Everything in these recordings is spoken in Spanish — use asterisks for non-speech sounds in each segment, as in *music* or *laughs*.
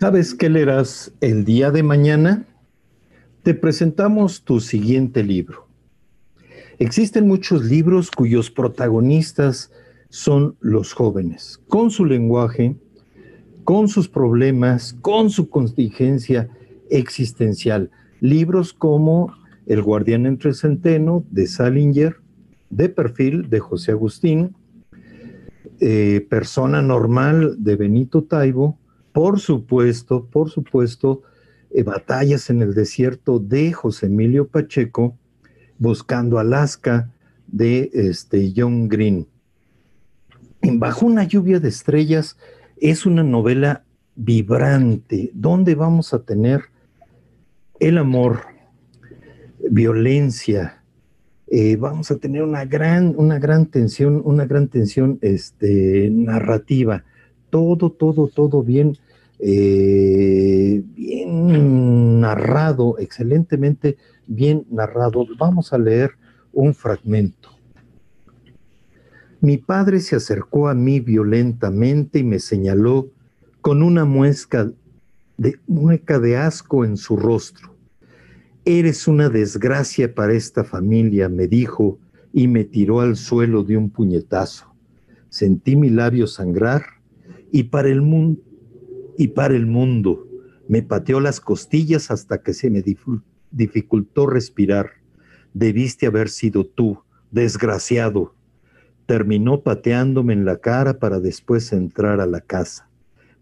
¿Sabes qué leerás el día de mañana? Te presentamos tu siguiente libro. Existen muchos libros cuyos protagonistas son los jóvenes, con su lenguaje, con sus problemas, con su contingencia existencial. Libros como El guardián entre centeno de Salinger, de perfil de José Agustín, eh, Persona normal de Benito Taibo, por supuesto, por supuesto, eh, Batallas en el desierto de José Emilio Pacheco, Buscando Alaska de este, John Green. En Bajo una lluvia de estrellas es una novela vibrante, donde vamos a tener el amor, violencia, eh, vamos a tener una gran, una gran tensión, una gran tensión este, narrativa todo, todo, todo bien, eh, bien narrado, excelentemente bien narrado. Vamos a leer un fragmento. Mi padre se acercó a mí violentamente y me señaló con una de, mueca de asco en su rostro. Eres una desgracia para esta familia, me dijo, y me tiró al suelo de un puñetazo. Sentí mi labio sangrar y para el mundo y para el mundo. Me pateó las costillas hasta que se me dificultó respirar. Debiste haber sido tú, desgraciado. Terminó pateándome en la cara para después entrar a la casa,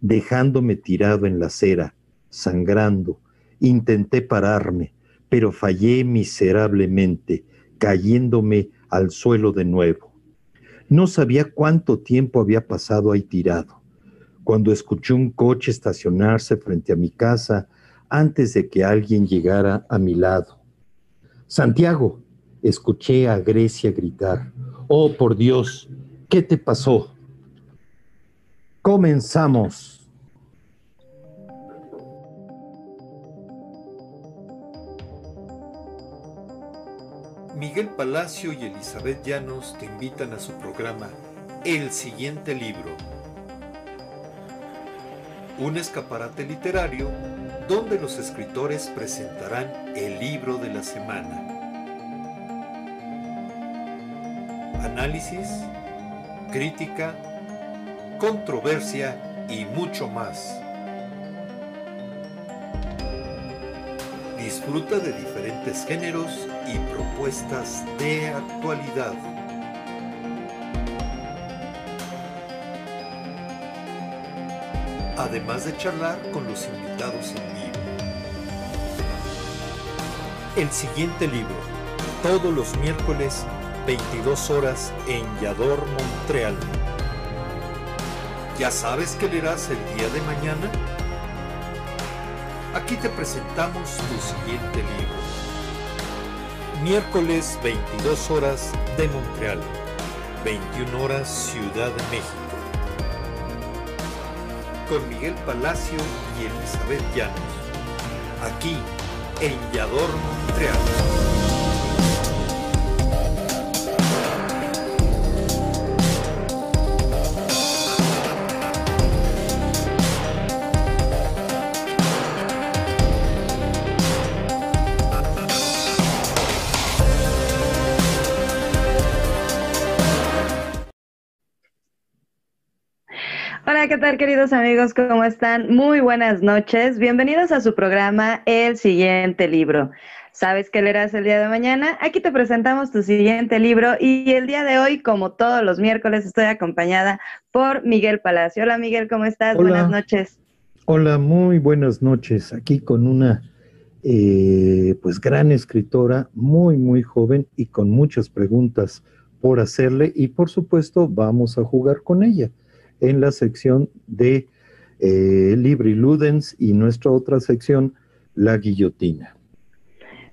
dejándome tirado en la acera, sangrando. Intenté pararme, pero fallé miserablemente, cayéndome al suelo de nuevo. No sabía cuánto tiempo había pasado ahí tirado cuando escuché un coche estacionarse frente a mi casa antes de que alguien llegara a mi lado. Santiago, escuché a Grecia gritar, oh por Dios, ¿qué te pasó? Comenzamos. Miguel Palacio y Elizabeth Llanos te invitan a su programa El siguiente libro un escaparate literario donde los escritores presentarán el libro de la semana. Análisis, crítica, controversia y mucho más. Disfruta de diferentes géneros y propuestas de actualidad. Además de charlar con los invitados en vivo. El siguiente libro, todos los miércoles, 22 horas en Yador, Montreal. ¿Ya sabes qué leerás el día de mañana? Aquí te presentamos tu siguiente libro. Miércoles 22 horas de Montreal, 21 horas Ciudad de México con Miguel Palacio y Elizabeth Llanos, aquí en Yador, Montreal. ¿Qué tal queridos amigos? ¿Cómo están? Muy buenas noches. Bienvenidos a su programa El siguiente libro. ¿Sabes qué leerás el día de mañana? Aquí te presentamos tu siguiente libro y el día de hoy, como todos los miércoles, estoy acompañada por Miguel Palacio. Hola Miguel, ¿cómo estás? Buenas noches. Hola, muy buenas noches. Aquí con una eh, pues gran escritora, muy, muy joven y con muchas preguntas por hacerle y por supuesto vamos a jugar con ella en la sección de eh, Libri Ludens y nuestra otra sección, La Guillotina.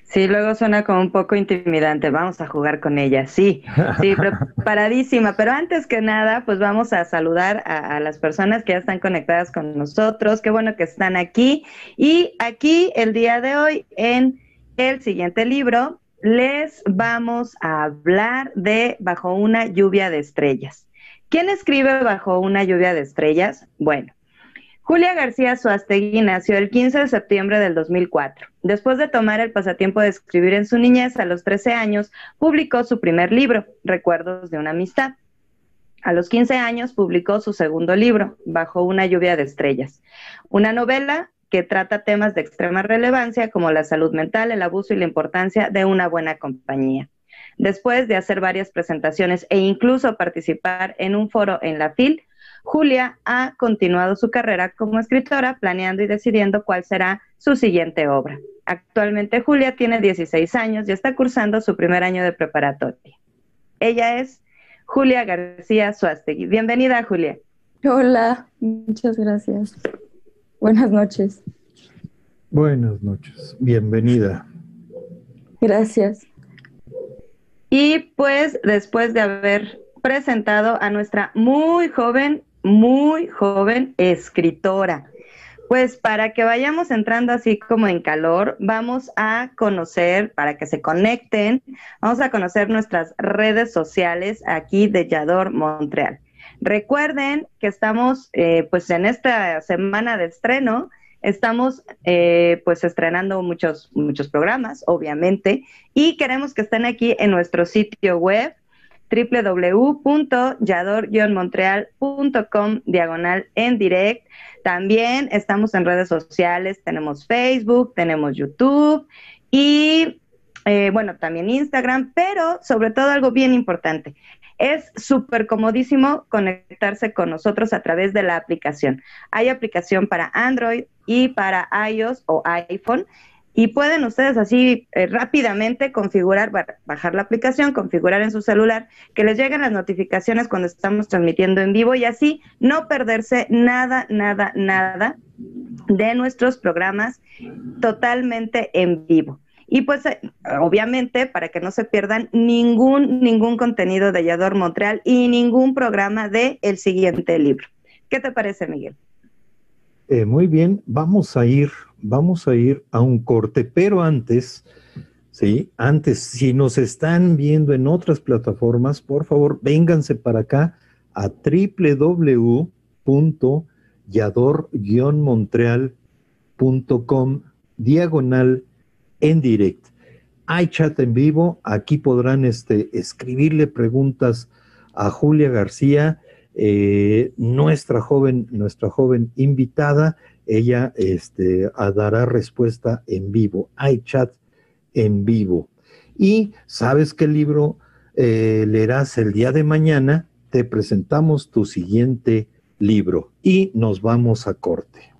Sí, luego suena como un poco intimidante. Vamos a jugar con ella. Sí, sí, *laughs* preparadísima. Pero antes que nada, pues vamos a saludar a, a, las personas que ya están conectadas con nosotros. Qué bueno que están aquí. Y aquí el día de hoy en el siguiente libro les vamos a hablar de Bajo una lluvia de estrellas. ¿Quién escribe Bajo una lluvia de estrellas? Bueno, Julia García Suastegui nació el 15 de septiembre del 2004. Después de tomar el pasatiempo de escribir en su niñez a los 13 años, publicó su primer libro, Recuerdos de una amistad. A los 15 años publicó su segundo libro, Bajo una lluvia de estrellas, una novela que trata temas de extrema relevancia como la salud mental, el abuso y la importancia de una buena compañía. Después de hacer varias presentaciones e incluso participar en un foro en la FIL, Julia ha continuado su carrera como escritora, planeando y decidiendo cuál será su siguiente obra. Actualmente Julia tiene 16 años y está cursando su primer año de preparatoria. Ella es Julia García Suástegui. Bienvenida, Julia. Hola, muchas gracias. Buenas noches. Buenas noches, bienvenida. Gracias. Y pues después de haber presentado a nuestra muy joven muy joven escritora. Pues para que vayamos entrando así como en calor, vamos a conocer, para que se conecten, vamos a conocer nuestras redes sociales aquí de Yador Montreal. Recuerden que estamos eh, pues en esta semana de estreno, estamos eh, pues estrenando muchos, muchos programas, obviamente, y queremos que estén aquí en nuestro sitio web www.yador-montreal.com diagonal en direct. También estamos en redes sociales, tenemos Facebook, tenemos YouTube y eh, bueno, también Instagram, pero sobre todo algo bien importante. Es súper comodísimo conectarse con nosotros a través de la aplicación. Hay aplicación para Android y para iOS o iPhone y pueden ustedes así eh, rápidamente configurar, bajar la aplicación, configurar en su celular, que les lleguen las notificaciones cuando estamos transmitiendo en vivo y así no perderse nada, nada, nada de nuestros programas totalmente en vivo. Y pues eh, obviamente para que no se pierdan ningún, ningún contenido de Yador Montreal y ningún programa de el siguiente libro. ¿Qué te parece, Miguel? Eh, muy bien, vamos a ir vamos a ir a un corte, pero antes, sí, antes, si nos están viendo en otras plataformas, por favor, vénganse para acá a www.yador-montreal.com diagonal en direct. Hay chat en vivo, aquí podrán este, escribirle preguntas a Julia García, eh, nuestra joven, nuestra joven invitada, ella este, dará respuesta en vivo. Hay chat en vivo. Y sabes qué libro eh, leerás el día de mañana, te presentamos tu siguiente libro y nos vamos a corte.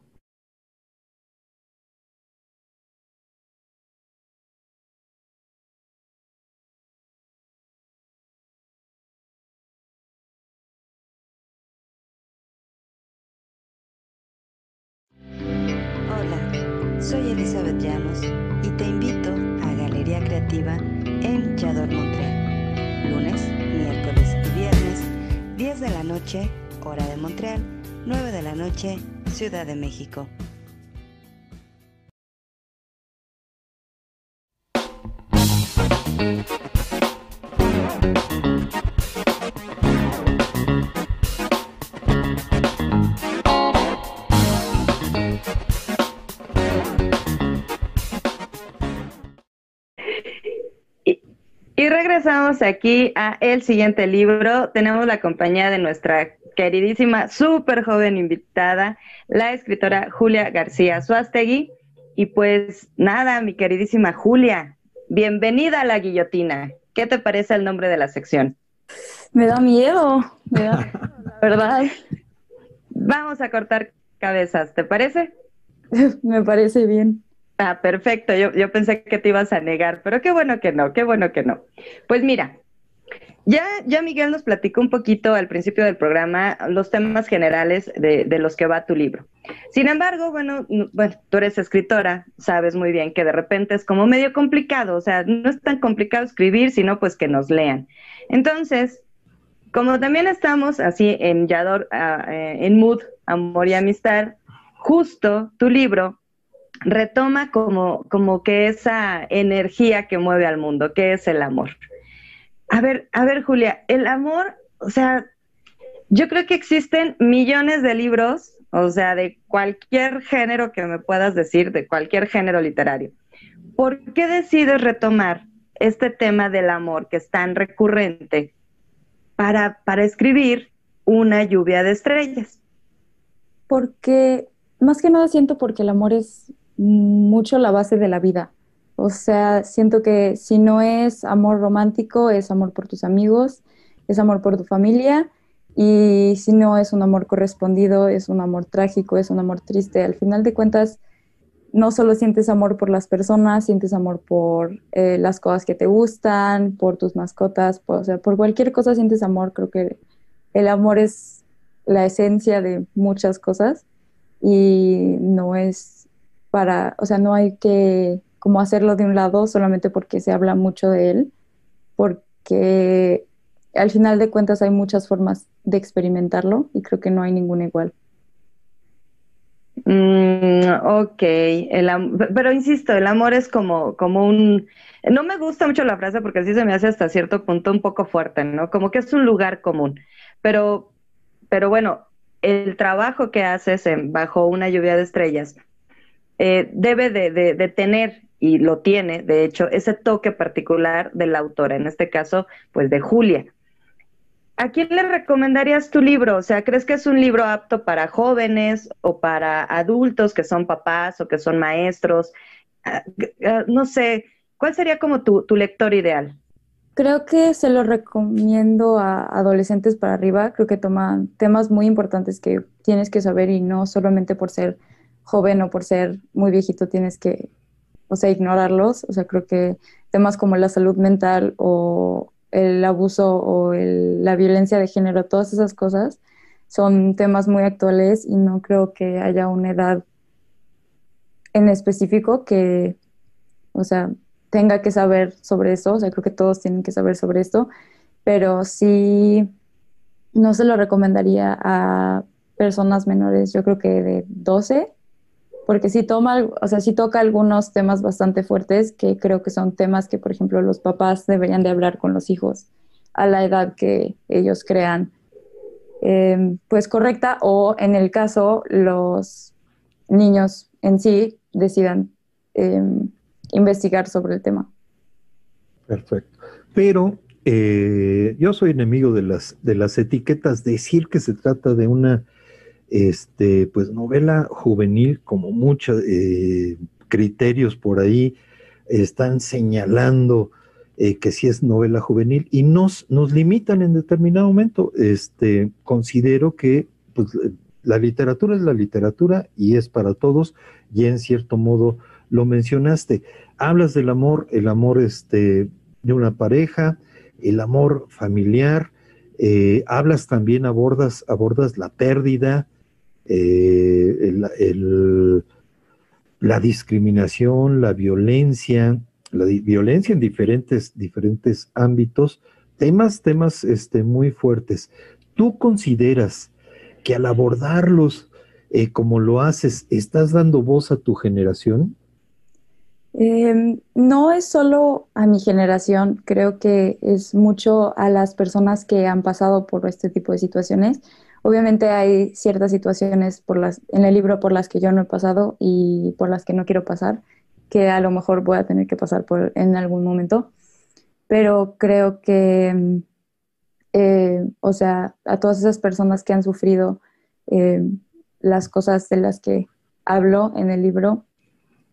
Ciudad de México. Y regresamos aquí a el siguiente libro. Tenemos la compañía de nuestra queridísima, súper joven invitada, la escritora Julia García Suástegui. Y pues nada, mi queridísima Julia, bienvenida a la guillotina. ¿Qué te parece el nombre de la sección? Me da miedo, me da miedo, la *laughs* verdad. Vamos a cortar cabezas, ¿te parece? *laughs* Me parece bien. Ah, perfecto. Yo, yo pensé que te ibas a negar, pero qué bueno que no, qué bueno que no. Pues mira, ya, ya Miguel nos platicó un poquito al principio del programa los temas generales de, los que va tu libro. Sin embargo, bueno, bueno, tú eres escritora, sabes muy bien que de repente es como medio complicado, o sea, no es tan complicado escribir, sino pues que nos lean. Entonces, como también estamos así en Yador, uh, en Mood, Amor y Amistad, justo tu libro retoma como, como que esa energía que mueve al mundo, que es el amor. A ver, a ver, Julia, el amor, o sea, yo creo que existen millones de libros, o sea, de cualquier género que me puedas decir, de cualquier género literario. ¿Por qué decides retomar este tema del amor que es tan recurrente para, para escribir una lluvia de estrellas? Porque, más que nada siento porque el amor es mucho la base de la vida. O sea, siento que si no es amor romántico, es amor por tus amigos, es amor por tu familia, y si no es un amor correspondido, es un amor trágico, es un amor triste. Al final de cuentas, no solo sientes amor por las personas, sientes amor por eh, las cosas que te gustan, por tus mascotas, por, o sea, por cualquier cosa sientes amor. Creo que el amor es la esencia de muchas cosas y no es para, o sea, no hay que como hacerlo de un lado solamente porque se habla mucho de él, porque al final de cuentas hay muchas formas de experimentarlo y creo que no hay ninguna igual. Mm, ok, pero insisto, el amor es como, como un... No me gusta mucho la frase porque así se me hace hasta cierto punto un poco fuerte, ¿no? Como que es un lugar común. Pero, pero bueno, el trabajo que haces bajo una lluvia de estrellas eh, debe de, de, tener y lo tiene, de hecho, ese toque particular de la autora, en este caso, pues de Julia. ¿A quién le recomendarías tu libro? O sea, ¿crees que es un libro apto para jóvenes o para adultos que son papás o que son maestros? Ah, ah, no sé, ¿cuál sería como tu, tu lector ideal? Creo que se lo recomiendo a adolescentes para arriba. Creo que toman temas muy importantes que tienes que saber y no solamente por ser joven o por ser muy viejito tienes que o sea, ignorarlos. O sea, creo que temas como la salud mental o el abuso o la violencia de género, todas esas cosas son temas muy actuales y no creo que haya una edad en específico que, o sea, tenga que saber sobre eso. O sea, creo que todos tienen que saber sobre esto, pero sí no se lo recomendaría a personas menores, yo creo que de 12 porque sí toma, o sea, sí toca algunos temas bastante fuertes que creo que son temas que, por ejemplo, los papás deberían de hablar con los hijos a la edad que ellos crean, em, pues correcta, o en el caso los niños en sí decidan em, investigar sobre el tema. Perfecto. Pero eh, yo soy enemigo de las, de las etiquetas, decir que se trata de una este, pues novela juvenil, como muchos eh, criterios por ahí están señalando eh, que sí es novela juvenil y nos, nos limitan en determinado momento. Este, considero que pues, la literatura es la literatura y es para todos, y en cierto modo lo mencionaste. Hablas del amor, el amor este, de una pareja, el amor familiar, eh, hablas también, abordas, abordas la pérdida, eh, la discriminación, la violencia, la violencia en diferentes, diferentes ámbitos, temas, temas este, muy fuertes. ¿Tú consideras que al abordarlos eh, como lo haces, estás dando voz a tu generación? Em, no es solo a mi generación, creo que es mucho a las personas que han pasado por este tipo de situaciones. Obviamente hay ciertas situaciones en el libro por las que yo no he pasado y por las que no quiero pasar, que a lo mejor voy a tener que pasar por en algún momento, pero creo que, mm, eh, o sea, a todas esas personas que han sufrido eh, las cosas de las que hablo en el libro,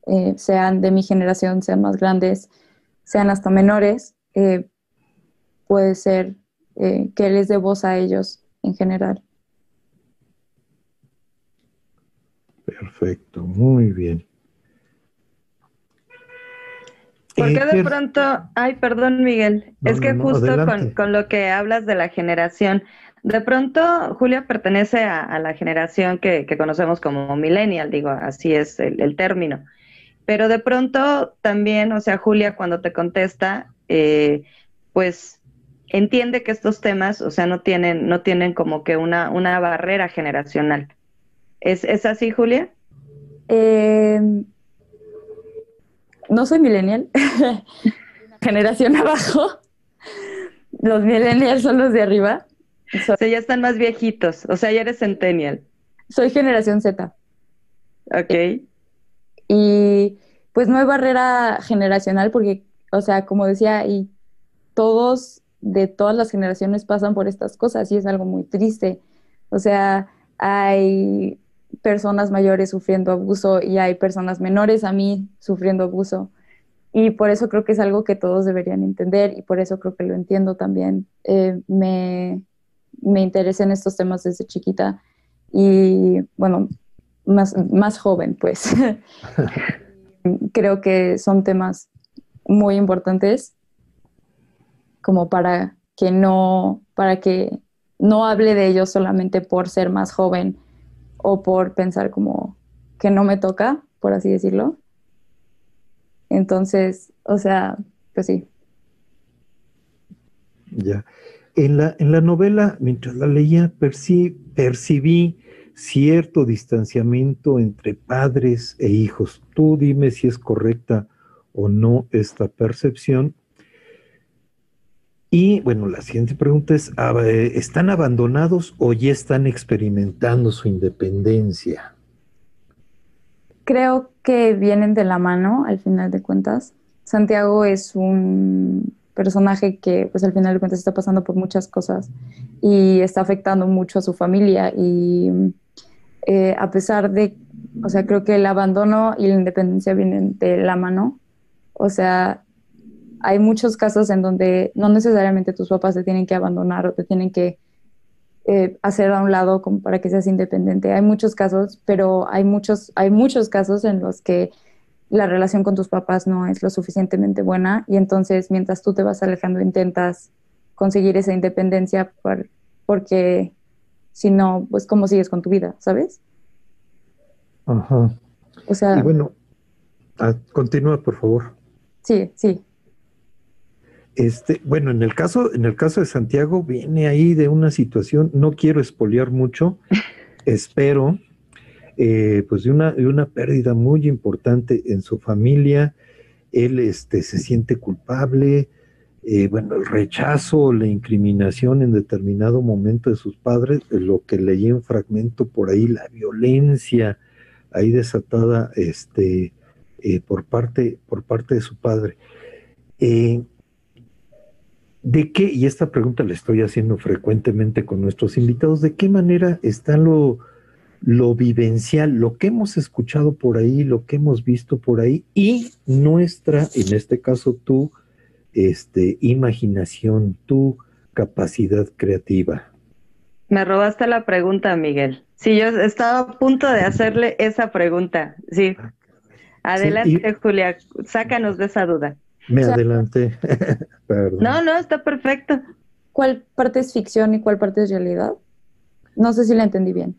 eh, sean de mi generación, sean más grandes, sean hasta menores, puede ser que les dé voz a ellos en general. Perfecto, muy bien. ¿Por Eh, qué de pronto, ay, perdón Miguel, No, es que no, no, justo con, con lo que hablas de la generación, de pronto Julia pertenece a, a la generación que, que conocemos como millennial, digo, así es el, el término, pero de pronto también, o sea, Julia cuando te contesta, eh, pues entiende que estos temas, o sea, no tienen, no tienen como que una, una barrera generacional. ¿Es, ¿Es así, Julia? Eh, no soy millennial, *laughs* generación abajo. Los millennials son los de arriba. O sea, ya están más viejitos, o sea, ya eres centennial. Soy generación Z. Ok. Y pues no hay barrera generacional porque, o sea, como decía, y todos de todas las generaciones pasan por estas cosas y es algo muy triste. O sea, hay personas mayores sufriendo abuso y hay personas menores a mí sufriendo abuso. Y por eso creo que es algo que todos deberían entender y por eso creo que lo entiendo también. Eh, me, me interesé en estos temas desde chiquita y bueno, más, más joven pues. *laughs* creo que son temas muy importantes como para que no, para que no hable de ellos solamente por ser más joven o por pensar como que no me toca, por así decirlo. Entonces, o sea, pues sí. Ya. En la, en la novela, mientras la leía, perci- percibí cierto distanciamiento entre padres e hijos. Tú dime si es correcta o no esta percepción. Y bueno, la siguiente pregunta es, ah, eh, ¿están abandonados o ya están experimentando su independencia? Creo que vienen de la mano al final de cuentas. Santiago es un personaje que pues al final de cuentas está pasando por muchas cosas y está afectando mucho a su familia y eh, a pesar de, o sea, creo que el abandono y la independencia vienen de la mano. O sea, hay muchos casos en donde no necesariamente tus papás te tienen que abandonar o te tienen que eh, hacer a un lado como para que seas independiente. Hay muchos casos, pero hay muchos, hay muchos casos en los que la relación con tus papás no es lo suficientemente buena y entonces mientras tú te vas alejando intentas conseguir esa independencia por, porque si no, pues cómo sigues con tu vida, ¿sabes? Ajá. O sea, Y bueno, ah, continúa, por favor. sí, sí, Este, bueno, en el caso, en el caso de Santiago, viene ahí de una situación, no quiero espolear mucho, *laughs* espero, eh, pues de una, de una pérdida muy importante en su familia. Él este, se siente culpable, eh, bueno, el rechazo, la incriminación en determinado momento de sus padres, lo que leí en fragmento por ahí, la violencia ahí desatada este, eh, por, parte, por parte de su padre. Eh, ¿De qué, y esta pregunta la estoy haciendo frecuentemente con nuestros invitados, de qué manera está lo, lo vivencial, lo que hemos escuchado por ahí, lo que hemos visto por ahí y nuestra, en este caso tu este, imaginación, tu capacidad creativa? Me robaste la pregunta, Miguel. Sí, yo estaba a punto de hacerle esa pregunta. Sí. Adelante, y- Julia, sácanos de esa duda. Me O sea- adelanté. *laughs* No, no, está perfecto. ¿cuál parte es ficción y cuál parte es realidad? No sé si la entendí bien.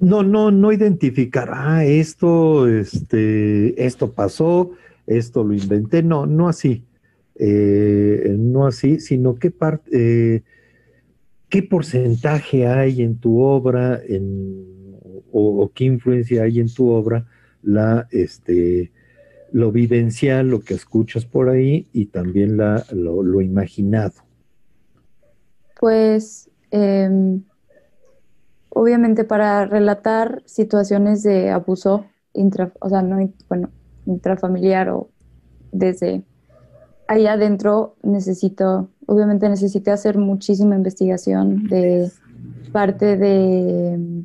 No, no, no identificar, ah, esto, este, esto pasó, esto lo inventé, no, no así, eh, no así, sino qué parte, eh, qué porcentaje hay en tu obra, en, o, o qué influencia hay en tu obra, la, este, lo vivencial, lo que escuchas por ahí y también la, lo, imaginado. Pues em, obviamente para relatar situaciones de abuso intra, o sea, no, bueno, intrafamiliar o desde ahí adentro necesito, obviamente necesité hacer muchísima investigación de parte de,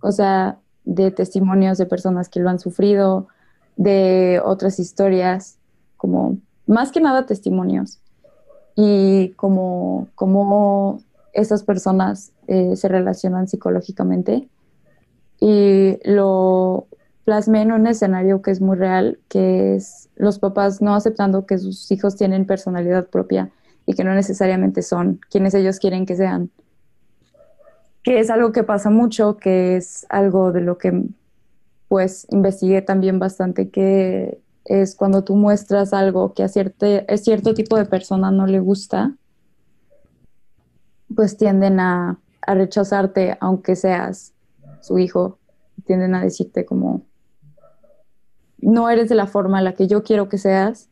o sea, de testimonios de personas que lo han sufrido, de otras historias, como más que nada testimonios y como, como esas personas eh, se relacionan psicológicamente. Y lo, plasmé en un escenario que es muy real, que es los papás no aceptando que sus hijos tienen personalidad propia y que no necesariamente son quienes ellos quieren que sean. Que es algo que pasa mucho, que es algo de lo que pues investigué también bastante, que es cuando tú muestras algo que a cierto, a cierto tipo de persona no le gusta, pues tienden a, rechazarte aunque seas su hijo, tienden a decirte como, no eres de la forma en la que yo quiero que seas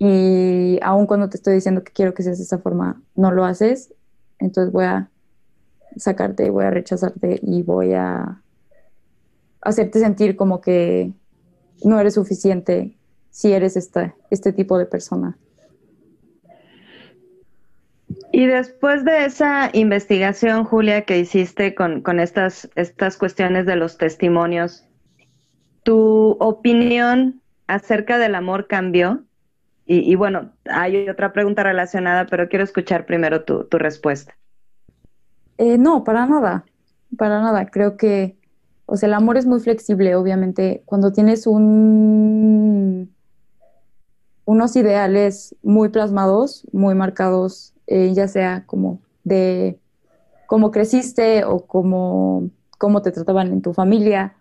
y aun cuando te estoy diciendo que quiero que seas de esa forma, no lo haces, entonces voy a sacarte, voy a rechazarte y voy a hacerte sentir como que no eres suficiente si eres esta, este tipo de persona. Y después de esa investigación, Julia, que hiciste con, estas, estas cuestiones de los testimonios, ¿tu opinión acerca del amor cambió? Y, bueno, hay otra pregunta relacionada, pero quiero escuchar primero tu, respuesta. Eh, no, para nada, para nada. Creo que, o sea, el amor es muy flexible, obviamente. Cuando tienes un, unos ideales muy plasmados, muy marcados eh, ya sea como de cómo creciste o cómo, cómo te trataban en tu familia.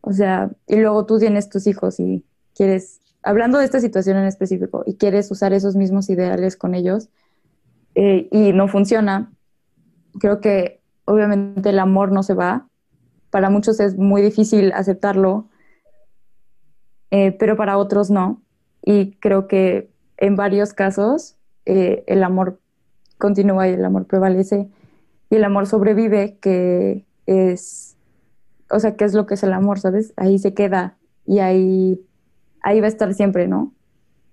O sea, y luego tú tienes tus hijos y quieres, hablando de esta situación en específico, y quieres usar esos mismos ideales con ellos eh, y no funciona, creo que obviamente el amor no se va. Para muchos es muy difícil aceptarlo, eh, pero para otros no. Y creo que en varios casos el amor continúa y el amor prevalece y el amor sobrevive, que es, o sea, ¿qué es lo que es el amor, sabes? Ahí se queda y ahí, ahí va a estar siempre, ¿no?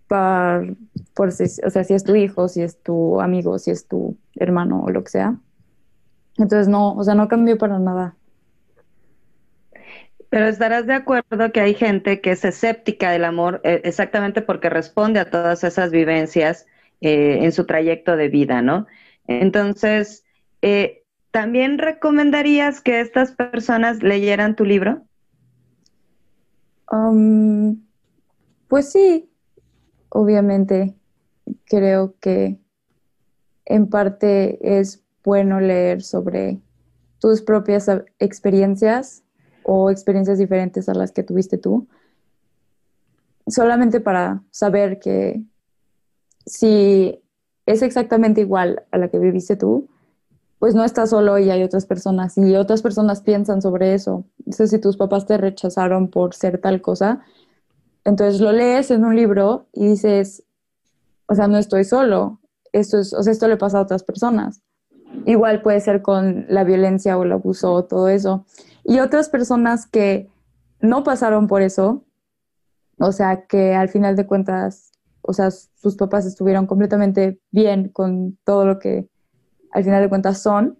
Por, por si, o sea, si es tu hijo, si es tu amigo, si es tu hermano o lo que sea. Entonces, no, o sea, no cambió para nada. Pero estarás de acuerdo que hay gente que es escéptica del amor eh, exactamente porque responde a todas esas vivencias eh, en su trayecto de vida, ¿no? Entonces, eh, ¿también recomendarías que estas personas leyeran tu libro? Um, pues sí, obviamente creo que en parte es bueno leer sobre tus propias experiencias o experiencias diferentes a las que tuviste tú, solamente para saber que si es exactamente igual a la que viviste tú, pues no estás solo y hay otras personas y otras personas piensan sobre eso. Entonces, si tus papás te rechazaron por ser tal cosa, entonces lo lees en un libro y dices, o sea, no estoy solo, esto, es, o sea, esto le pasa a otras personas. Igual puede ser con la violencia o el abuso o todo eso. Y otras personas que no pasaron por eso, o sea, que al final de cuentas o sea, sus papás estuvieron completamente bien con todo lo que al final de cuentas son,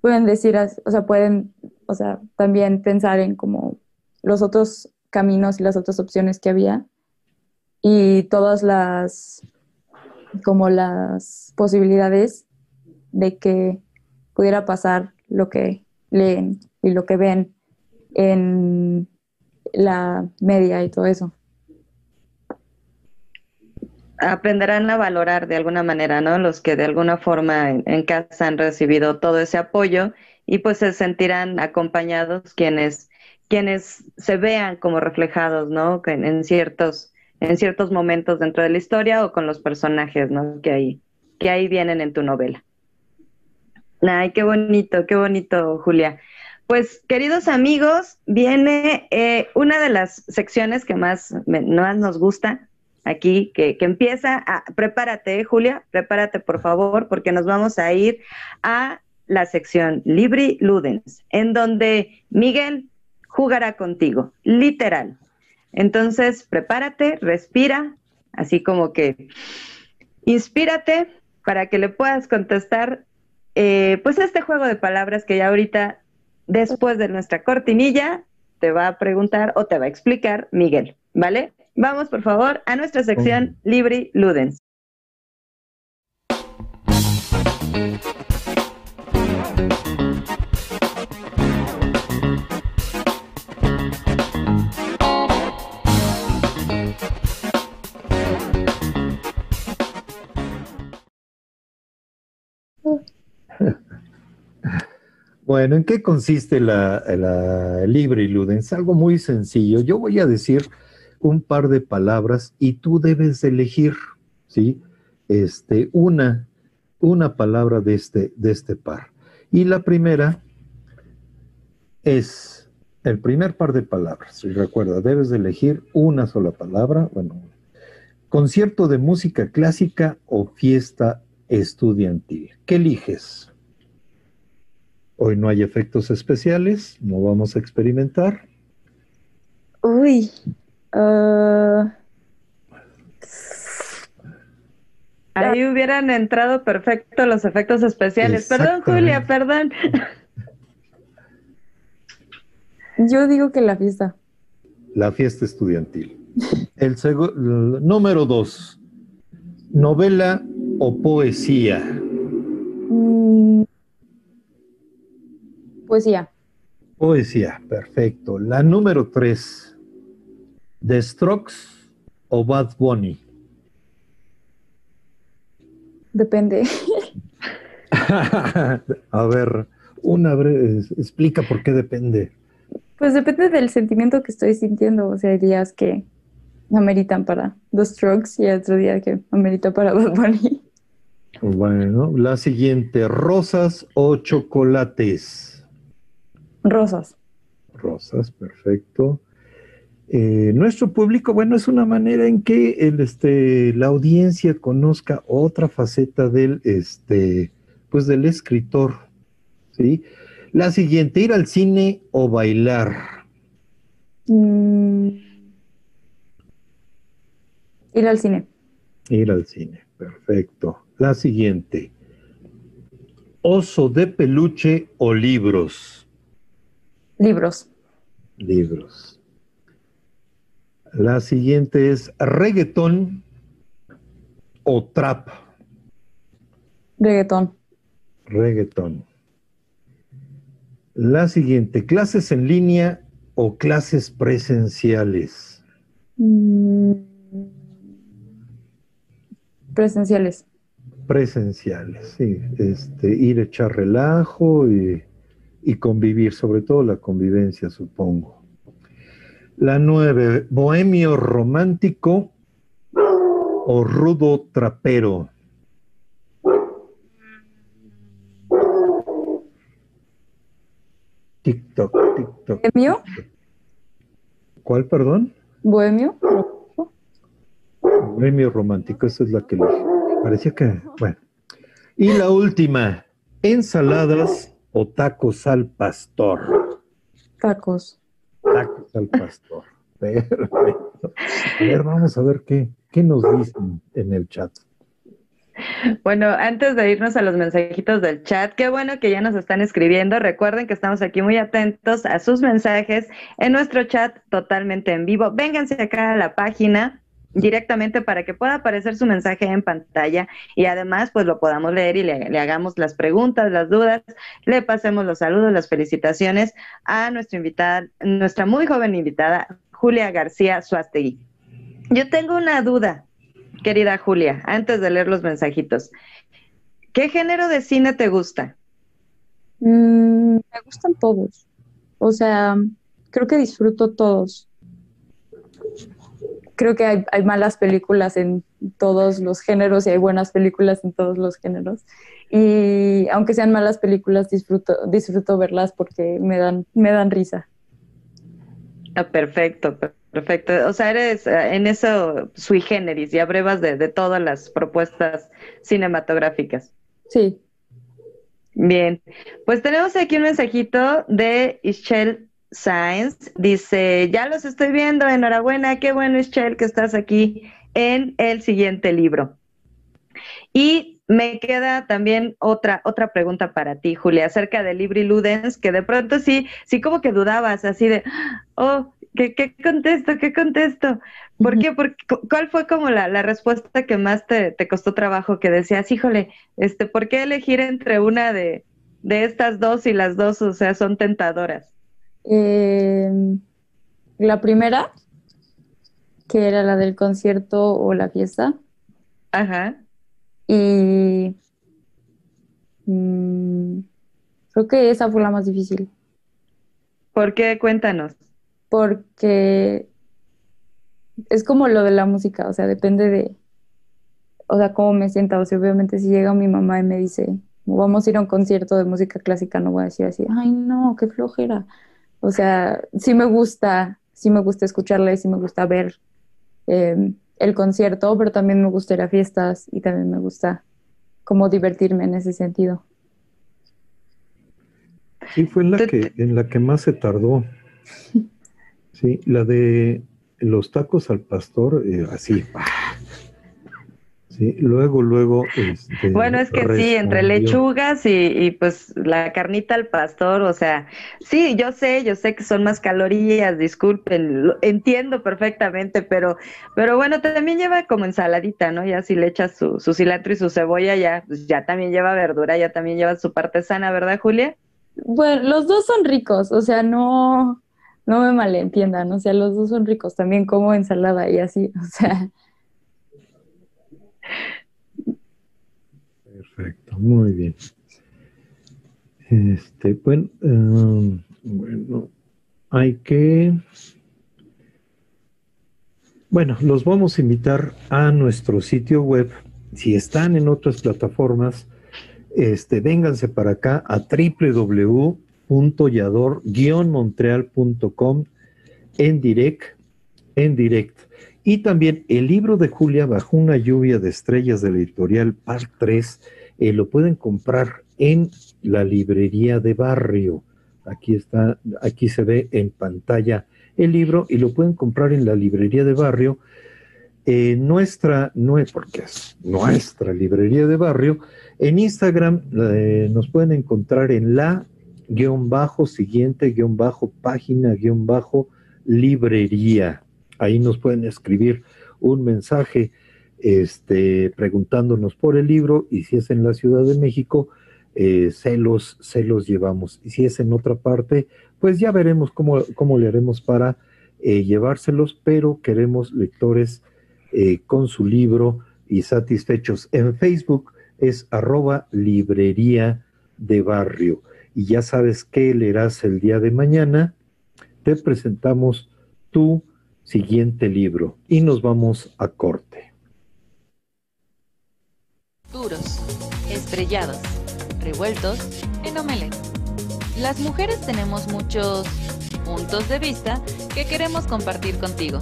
pueden decir, o sea, pueden, o sea, también pensar en como los otros caminos y las otras opciones que había y todas las, como las posibilidades de que pudiera pasar lo que leen y lo que ven en la media y todo eso aprenderán a valorar de alguna manera, ¿no? Los que de alguna forma en, casa han recibido todo ese apoyo y pues se sentirán acompañados quienes, quienes se vean como reflejados, ¿no? En, en, ciertos, en ciertos momentos dentro de la historia o con los personajes, ¿no? Que ahí, que ahí vienen en tu novela. Ay, qué bonito, qué bonito, Julia. Pues, queridos amigos, viene eh, una de las secciones que más, más nos gusta, aquí que, empieza a, prepárate, Julia, prepárate por favor, porque nos vamos a ir a la sección Libri Ludens, en donde Miguel jugará contigo, literal. Entonces, prepárate, respira, así como que inspírate para que le puedas contestar, eh, pues este juego de palabras que ya ahorita, después de nuestra cortinilla, te va a preguntar o te va a explicar Miguel, ¿vale? Vamos, por favor, a nuestra sección Libri Ludens. Bueno, ¿en qué consiste la, la Libre Ludens? Algo muy sencillo. Yo voy a decir un par de palabras y tú debes elegir, ¿sí? Este, una, una palabra de este, de este par. Y la primera es el primer par de palabras. Y recuerda, debes elegir una sola palabra. Bueno, concierto de música clásica o fiesta estudiantil. ¿Qué eliges? Hoy no hay efectos especiales, no vamos a experimentar. Uy. ah, Ahí hubieran entrado perfecto los efectos especiales. Perdón, Julia, perdón. *laughs* yo digo que la fiesta. La fiesta estudiantil. El número dos, novela o poesía. Mm, poesía. Poesía, perfecto. La número tres, The Strokes o Bad Bunny. Depende. *laughs* a ver, una breve, explica por qué depende. Pues depende del sentimiento que estoy sintiendo. O sea, hay días que ameritan para The Strokes y hay otro día que amerita para Bad Bunny. Bueno, la siguiente, rosas o chocolates. Rosas. Rosas, perfecto. Eh, nuestro público, bueno, es una manera en que el, este, la audiencia conozca otra faceta del, este, pues del escritor, ¿sí? La siguiente, ir al cine o bailar. Mm, ir al cine. Ir al cine, perfecto. La siguiente, oso de peluche o libros. Libros. Libros. La siguiente es reggaetón o trap. Reggaetón. Reggaetón. La siguiente, clases en línea o clases presenciales. Mm, presenciales. Presenciales, sí. Este, ir a echar relajo y, y convivir, sobre todo la convivencia, supongo. La nueve, bohemio romántico o rudo trapero. TikTok, TikTok. ¿Bohemio? ¿Cuál, perdón? Bohemio. Bohemio romántico, esa es la que elegí. Parecía que, bueno. Y la última, ensaladas o tacos al pastor. Tacos. Tacos al pastor. *laughs* Perfecto. A ver, vamos a ver qué, qué nos dicen en el chat. Bueno, antes de irnos a los mensajitos del chat, qué bueno que ya nos están escribiendo. Recuerden que estamos aquí muy atentos a sus mensajes en nuestro chat totalmente en vivo. Vénganse acá a la página directamente para que pueda aparecer su mensaje en pantalla y además pues lo podamos leer y le, hagamos las preguntas, las dudas, le pasemos los saludos, las felicitaciones a nuestra invitada, nuestra muy joven invitada, Julia García Suastegui. Yo tengo una duda, querida Julia, antes de leer los mensajitos. ¿Qué género de cine te gusta? Mm, me gustan todos. O sea, creo que disfruto todos. Creo que hay, hay malas películas en todos los géneros y hay buenas películas en todos los géneros. Y aunque sean malas películas, disfruto, disfruto verlas porque me dan, me dan risa. Ah, perfecto, per- perfecto. O sea, eres eh, en eso sui generis y abrevas de, de todas las propuestas cinematográficas. Sí. Bien, pues tenemos aquí un mensajito de Ischel Sainz. Dice, ya los estoy viendo, enhorabuena, qué bueno Ischel que estás aquí en el siguiente libro. Y me queda también otra, otra pregunta para ti, Julia, acerca de Libri Ludens, que de pronto sí, sí como que dudabas, así de, oh, ¿qué, qué contesto? ¿Qué contesto? ¿Por qué? Por- cu- ¿Cuál fue como la, la respuesta que más te, te costó trabajo? Que decías, híjole, este, ¿por qué elegir entre una de, de estas dos y las dos, o sea, son tentadoras? Eh, la primera, que era la del concierto o la fiesta. Ajá. Y mm, Creo que esa fue la más difícil. ¿Por qué? Cuéntanos. Porque es como lo de la música, o sea, depende de, o sea, cómo me sienta. O sea, obviamente si llega mi mamá y me dice, vamos a ir a un concierto de música clásica, no voy a decir así, ay, no, qué flojera. O sea, sí me gusta, sí me gusta escucharla y sí me gusta ver em, el concierto, pero también me gusta ir a fiestas y también me gusta como divertirme en ese sentido. Sí, fue en la que, en la que más se tardó. *laughs* Sí, la de los tacos al pastor, eh, así, Sí, luego, luego. Este, bueno, es que sí, entre lechugas y, pues la carnita al pastor, o sea, sí, yo sé, yo sé que son más calorías, disculpen, entiendo perfectamente, pero, pero bueno, también lleva como ensaladita, ¿no? Ya si le echas su, su cilantro y su cebolla, ya, pues ya también lleva verdura, ya también lleva su parte sana, ¿verdad, Julia? Bueno, los dos son ricos, o sea, no, no me malentiendan, o sea, los dos son ricos, también como ensalada y así, *laughs* o sea. Perfecto, muy bien. Este, bueno, em, bueno, hay que. Bueno, los vamos a invitar a nuestro sitio web. Si están en otras plataformas, este, vénganse para acá a www.yador-montreal.com en direct, en direct. Y también el libro de Julia Bajo una lluvia de estrellas de la editorial Par 3 eh, lo pueden comprar en la librería de barrio. Aquí está, aquí se ve en pantalla el libro y lo pueden comprar en la librería de barrio. Eh, nuestra, no es porque es nuestra librería de barrio. En Instagram eh, nos pueden encontrar en la guion bajo siguiente guion bajo página guion bajo librería. Ahí nos pueden escribir un mensaje este, preguntándonos por el libro y si es en la Ciudad de México, eh, se, los, llevamos. Y si es en otra parte, pues ya veremos cómo, cómo le haremos para eh, llevárselos, pero queremos lectores eh, con su libro y satisfechos. En Facebook es arroba librería de barrio. Y ya sabes qué leerás el día de mañana. Te presentamos tu siguiente libro y nos vamos a corte. Duros, estrellados, revueltos en omelette. Las mujeres tenemos muchos puntos de vista que queremos compartir contigo.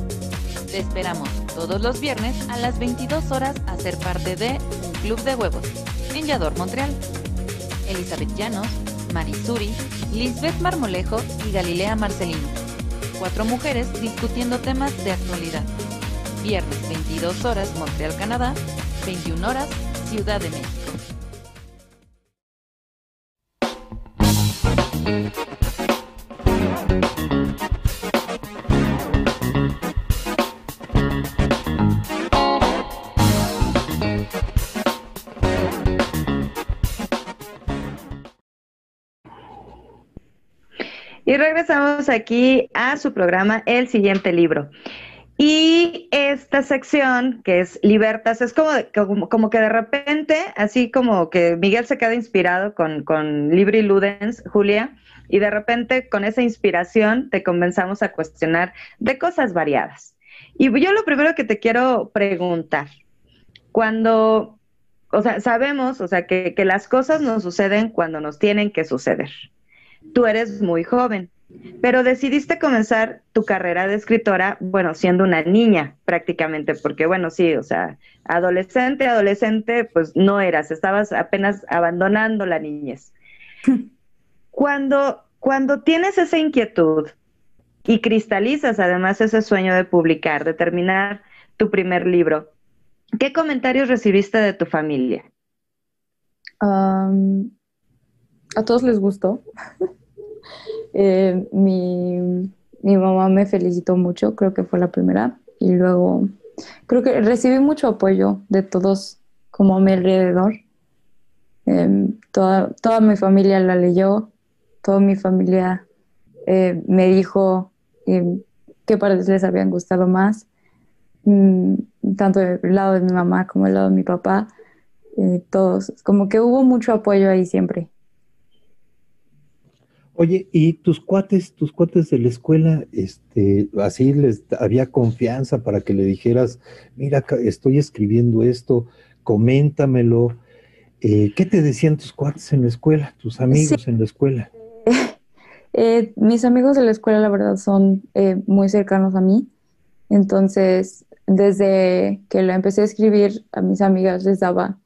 Te esperamos todos los viernes a las 22 horas a ser parte de un club de huevos en Montreal. Elizabeth Llanos, Marisuri, Lisbeth Marmolejo y Galilea Marcelino cuatro mujeres discutiendo temas de actualidad. Viernes 22 horas Montreal, Canadá, 21 horas Ciudad de México. Y regresamos aquí a su programa El siguiente libro. Y esta sección, que es Libertas, es como, como, que de repente, así como que Miguel se queda inspirado con, con Libri Ludens, Julia, y de repente con esa inspiración te comenzamos a cuestionar de cosas variadas. Y yo lo primero que te quiero preguntar, cuando, o sea, sabemos, o sea, que, que las cosas nos suceden cuando nos tienen que suceder tú eres muy joven, pero decidiste comenzar tu carrera de escritora, bueno, siendo una niña prácticamente, porque bueno, sí, o sea, adolescente, adolescente, pues no eras, estabas apenas abandonando la niñez. *laughs* Cuando, cuando tienes esa inquietud y cristalizas además ese sueño de publicar, de terminar tu primer libro, ¿qué comentarios recibiste de tu familia? a todos les gustó. *laughs* Eh, mi, mamá me felicitó mucho, creo que fue la primera. Y luego, creo que recibí mucho apoyo de todos como a mi alrededor. Em, toda, toda mi familia la leyó, toda mi familia eh, me dijo em, qué partes les habían gustado más, mm, tanto del lado de mi mamá como del lado de mi papá, eh, todos, como que hubo mucho apoyo ahí siempre. Oye, ¿y tus cuates, tus cuates de la escuela, este, así les había confianza para que le dijeras, mira, estoy escribiendo esto, coméntamelo? Eh, ¿Qué te decían tus cuates en la escuela, tus amigos en la escuela? *laughs* Eh, mis amigos de la escuela, la verdad, son eh, muy cercanos a mí. Entonces, desde que lo empecé a escribir, a mis amigas les daba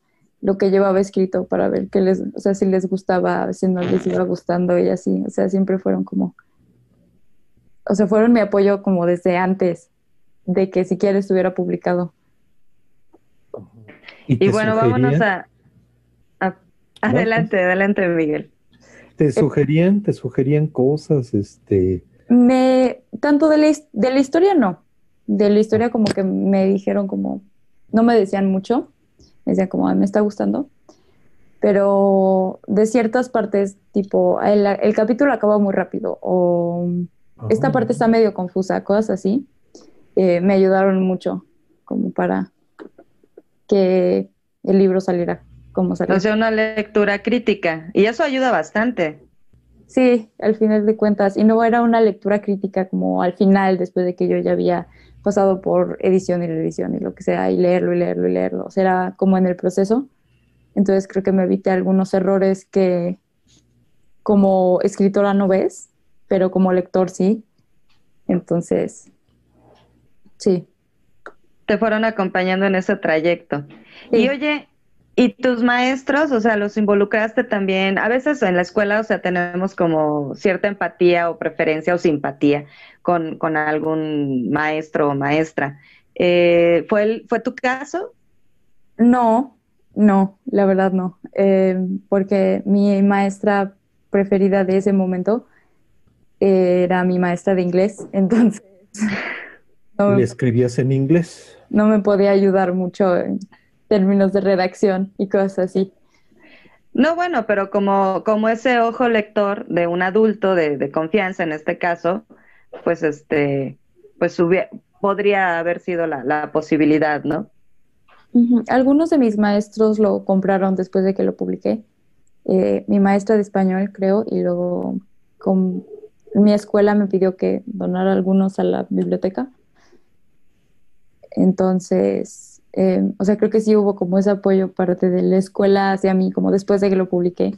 lo que llevaba escrito para ver qué les, o sea, si les gustaba, si no les iba gustando y así, o sea, siempre fueron como, o sea, fueron mi apoyo como desde antes de que siquiera estuviera publicado. Y, bueno, vámonos a, adelante, adelante, Miguel. ¿Te sugerían, te sugerían cosas, este? Me, tanto de la, de la historia no, de la historia como que me dijeron como, no me decían mucho, me decían como, me está gustando, pero de ciertas partes, tipo, el, capítulo acaba muy rápido o esta parte está medio confusa, cosas así, eh, me ayudaron mucho como para que el libro saliera como saliera. O sea, una lectura crítica y eso ayuda bastante. Sí, al final de cuentas, y no era una lectura crítica como al final, después de que yo ya había pasado por edición y reedición y lo que sea, y leerlo y leerlo y leerlo. O sea, era como en el proceso. Entonces creo que me evité algunos errores que como escritora no ves, pero como lector sí. Entonces, sí. Te fueron acompañando en ese trayecto. Y oye, ¿Y tus maestros, o sea, los involucraste también? A veces en la escuela, o sea, tenemos como cierta empatía o preferencia o simpatía con, con algún maestro o maestra. Eh, ¿fue, el, ¿Fue tu caso? No, no, la verdad no. Eh, porque mi maestra preferida de ese momento era mi maestra de inglés, *laughs* entonces... ¿Le escribías en inglés? No me podía ayudar mucho. En, términos de redacción y cosas así. No, bueno, pero como, como ese ojo lector de un adulto de, confianza en este caso, pues este, pues podría haber sido la, posibilidad, ¿no? Algunos de mis maestros lo compraron después de que lo publiqué. Eh, mi maestra de español, creo, y luego con mi escuela me pidió que donara algunos a la biblioteca. Entonces, eh, o sea, creo que sí hubo como ese apoyo parte de la escuela hacia mí, como después de que lo publiqué.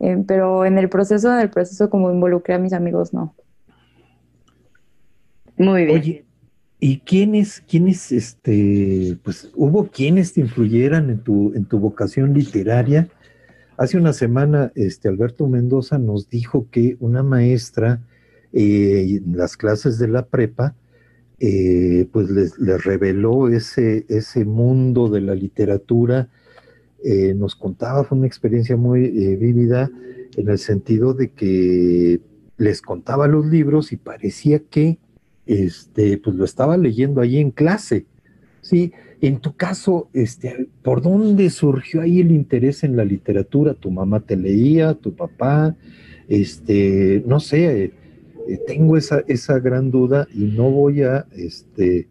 Eh, pero en el proceso, en el proceso como involucré a mis amigos, no. Muy bien. Oye, ¿y quiénes, quiénes, este, pues hubo quienes te influyeran en tu, en tu vocación literaria? Hace una semana, este, Alberto Mendoza nos dijo que una maestra eh, en las clases de la prepa eh, pues les, reveló ese, ese mundo de la literatura. Eh, nos contaba, fue una experiencia muy eh, vívida en el sentido de que les contaba los libros y parecía que este, pues lo estaba leyendo ahí en clase. Sí, en tu caso, este, ¿por dónde surgió ahí el interés en la literatura? ¿Tu mamá te leía, tu papá? Este, no sé, eh, tengo esa, esa gran duda y no voy a, este,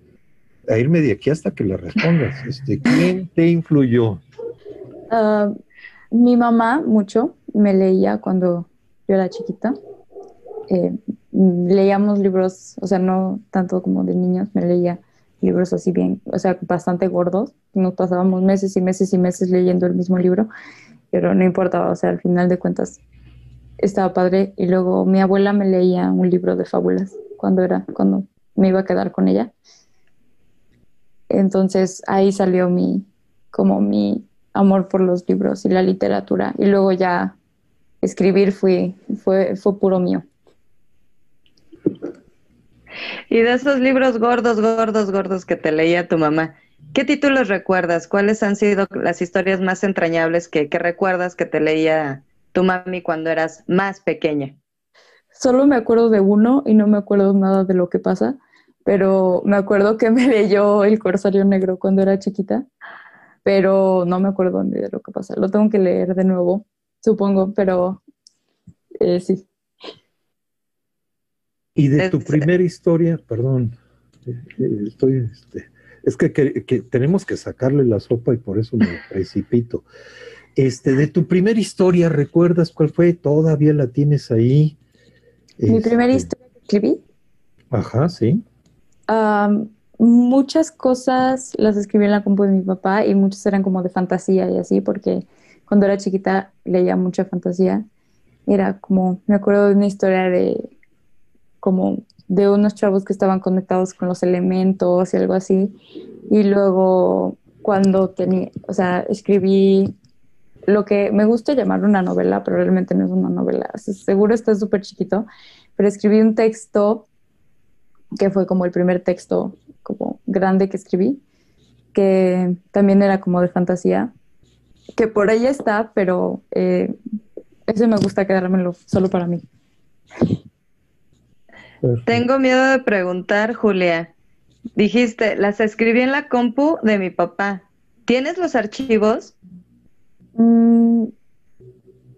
a irme de aquí hasta que la respondas. *laughs* Este, ¿Quién te influyó? Ah, mi mamá mucho, me leía cuando yo era chiquita. Eh, leíamos libros, o sea, no tanto como de niños, me leía libros así bien, o sea, bastante gordos. Nos pasábamos meses y meses y meses leyendo el mismo libro, pero no importaba, o sea, al final de cuentas estaba padre. Y luego mi abuela me leía un libro de fábulas cuando era, cuando me iba a quedar con ella. Entonces ahí salió mi, como mi amor por los libros y la literatura. Y luego ya escribir fue, fue, fue puro mío. Y de esos libros gordos, gordos, gordos que te leía tu mamá, ¿qué títulos recuerdas? ¿Cuáles han sido las historias más entrañables que, que recuerdas que te leía tu mami cuando eras más pequeña? Solo me acuerdo de uno y no me acuerdo nada de lo que pasa, pero me acuerdo que *laughs* me leyó El Corsario Negro cuando era chiquita, pero no me acuerdo ni de lo que pasa. Lo tengo que leer de nuevo, supongo, pero eh, sí. Y de tu primera historia, perdón, eh, eh, estoy, este, es que, que, tenemos que sacarle la sopa y por eso me precipito. Este, de tu primera historia, ¿recuerdas cuál fue? ¿Todavía la tienes ahí? Mi primera Este, historia que escribí. Ajá, sí. Muchas cosas las escribí en la compu de mi papá y muchas eran como de fantasía y así, porque cuando era chiquita leía mucha fantasía. Era como, me acuerdo de una historia de como de unos chavos que estaban conectados con los elementos y algo así. Y luego cuando tenía, o sea, escribí lo que me gusta llamar una novela, pero realmente no es una novela. O sea, Seguro está súper chiquito, pero escribí un texto que fue como el primer texto como grande que escribí, que también era como de fantasía, que por ahí está, pero eh, ese me gusta quedármelo solo para mí. Perfecto. Tengo miedo de preguntar, Julia. Dijiste, las escribí en la compu de mi papá. ¿Tienes los archivos? Mm,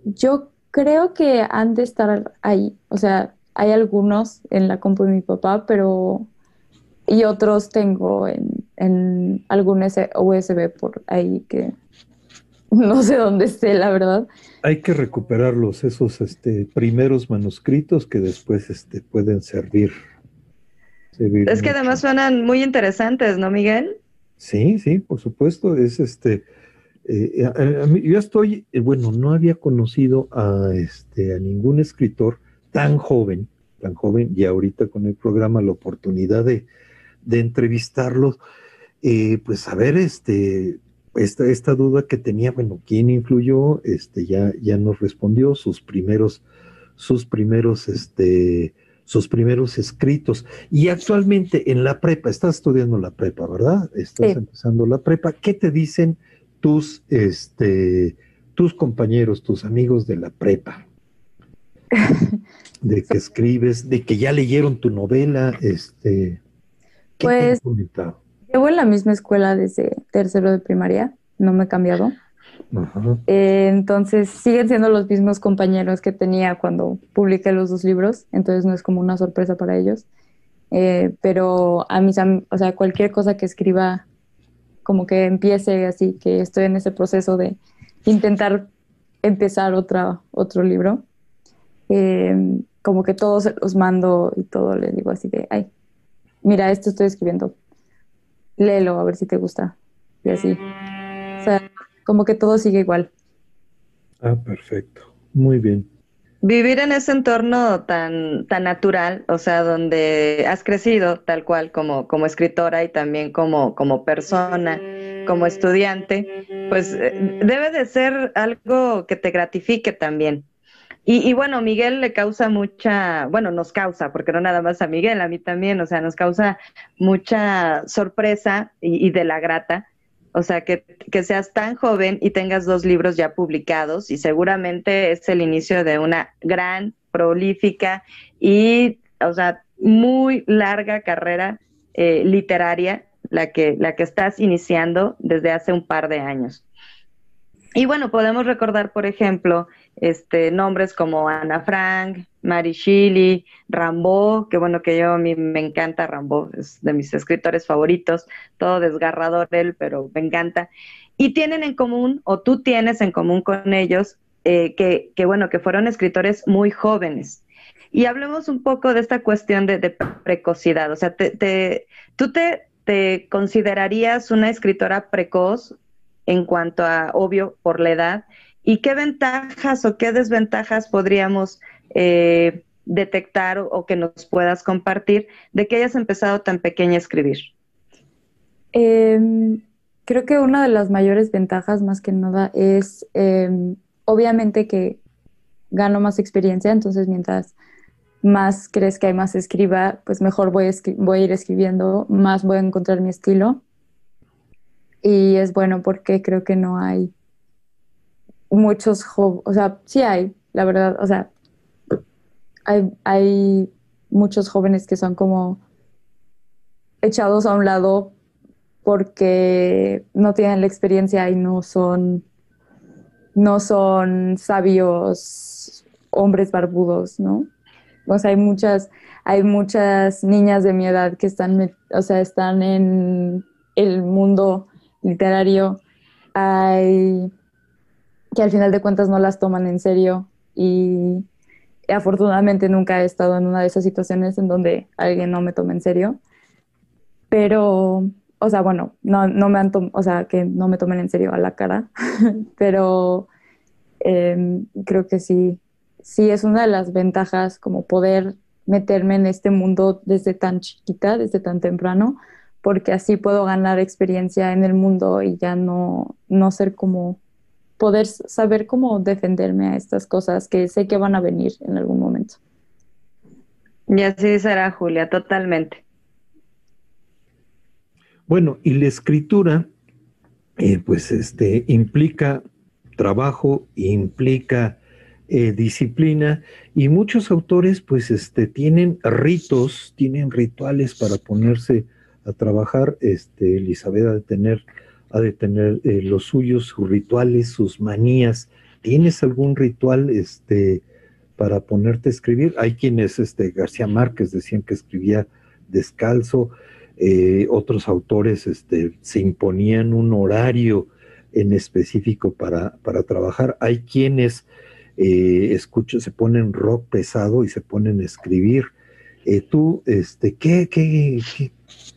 yo creo que han de estar ahí, o sea, hay algunos en la compu de mi papá, pero y otros tengo en, en algún S- USB por ahí que *laughs* no sé dónde esté, la verdad. Hay que recuperarlos, esos este, primeros manuscritos que después este, pueden servir. servir Es que mucho. además suenan muy interesantes, ¿no, Miguel? Sí, sí, por supuesto. Es este. Eh, a- a mí- yo estoy, eh, bueno, no había conocido a este a ningún escritor tan joven, tan joven, y ahorita con el programa la oportunidad de, de entrevistarlos, eh, pues a ver, este, esta, esta duda que tenía, bueno, ¿quién influyó? Este, ya, ya nos respondió sus primeros, sus primeros, este, sus primeros escritos. Y actualmente en la prepa, estás estudiando la prepa, ¿verdad? Estás Sí. empezando la prepa. ¿Qué te dicen tus, este, tus compañeros, tus amigos de la prepa? *laughs* De que escribes, de que ya leyeron tu novela, este. ¿qué te han Pues- comentado? Llevo en la misma escuela desde tercero de primaria, no me he cambiado. Ajá. Eh, entonces siguen siendo los mismos compañeros que tenía cuando publiqué los dos libros, entonces no es como una sorpresa para ellos. Eh, pero a mis, o sea, cualquier cosa que escriba, como que empiece así, que estoy en ese proceso de intentar empezar otra, otro libro, eh, como que todos los mando y todo les digo así de, ay, mira, esto estoy escribiendo, léelo a ver si te gusta, y así. O sea, como que todo sigue igual. Ah, perfecto. Muy bien. Vivir en ese entorno tan, tan natural, o sea, donde has crecido tal cual como, como escritora y también como, como persona, como estudiante, pues eh, debe de ser algo que te gratifique también. Y, y bueno, Miguel le causa mucha, bueno, nos causa, porque no nada más a Miguel, a mí también, o sea, nos causa mucha sorpresa y, y de la grata. O sea, que, que seas tan joven y tengas dos libros ya publicados y seguramente es el inicio de una gran, prolífica y, o sea, muy larga carrera eh, literaria la que, la que estás iniciando desde hace un par de años. Y bueno, podemos recordar, por ejemplo, este, nombres como Ana Frank, Mary Shelley, Rambo, que bueno que yo a mí me encanta Rambo, es de mis escritores favoritos, todo desgarrador él, pero me encanta. Y tienen en común, o tú tienes en común con ellos, eh, que, que bueno, que fueron escritores muy jóvenes. Y hablemos un poco de esta cuestión de, de precocidad, o sea, te, te, ¿tú te, te considerarías una escritora precoz en cuanto a, obvio, por la edad? ¿Y qué ventajas o qué desventajas podríamos eh, detectar o, que nos puedas compartir de que hayas empezado tan pequeña a escribir? Eh, creo que una de las mayores ventajas, más que nada, es eh, obviamente que gano más experiencia, entonces mientras más crees que hay más escriba, pues mejor voy a, voy a ir escribiendo, más voy a encontrar mi estilo. Y es bueno porque creo que no hay muchos jóvenes, o sea, sí hay, la verdad, o sea, hay, hay muchos jóvenes que son como echados a un lado porque no tienen la experiencia y no son, no son sabios hombres barbudos, ¿no? O sea, hay muchas, hay muchas niñas de mi edad que están, o sea, están en el mundo literario. Hay que al final de cuentas no las toman en serio y afortunadamente nunca he estado en una de esas situaciones en donde alguien no me tome en serio. Pero, o sea, bueno, no, no me han o sea, que no me tomen en serio a la cara, *laughs* pero em, creo que sí, sí es una de las ventajas como poder meterme en este mundo desde tan chiquita, desde tan temprano, porque así puedo ganar experiencia en el mundo y ya no, no ser como poder saber cómo defenderme a estas cosas que sé que van a venir en algún momento. Y así será, Julia, totalmente. Bueno, y la escritura, eh, pues este, implica trabajo, implica eh, disciplina, y muchos autores, pues este, tienen ritos, tienen rituales para ponerse a trabajar. Este, Elizabeth ha de tener ha de tener eh, los suyos, sus rituales, sus manías. ¿Tienes algún ritual este, para ponerte a escribir? Hay quienes, este, García Márquez decían que escribía descalzo, eh, otros autores este, se imponían un horario en específico para, para trabajar. Hay quienes eh, se ponen rock pesado y se ponen a escribir. Tú, este, ¿qué, qué, qué,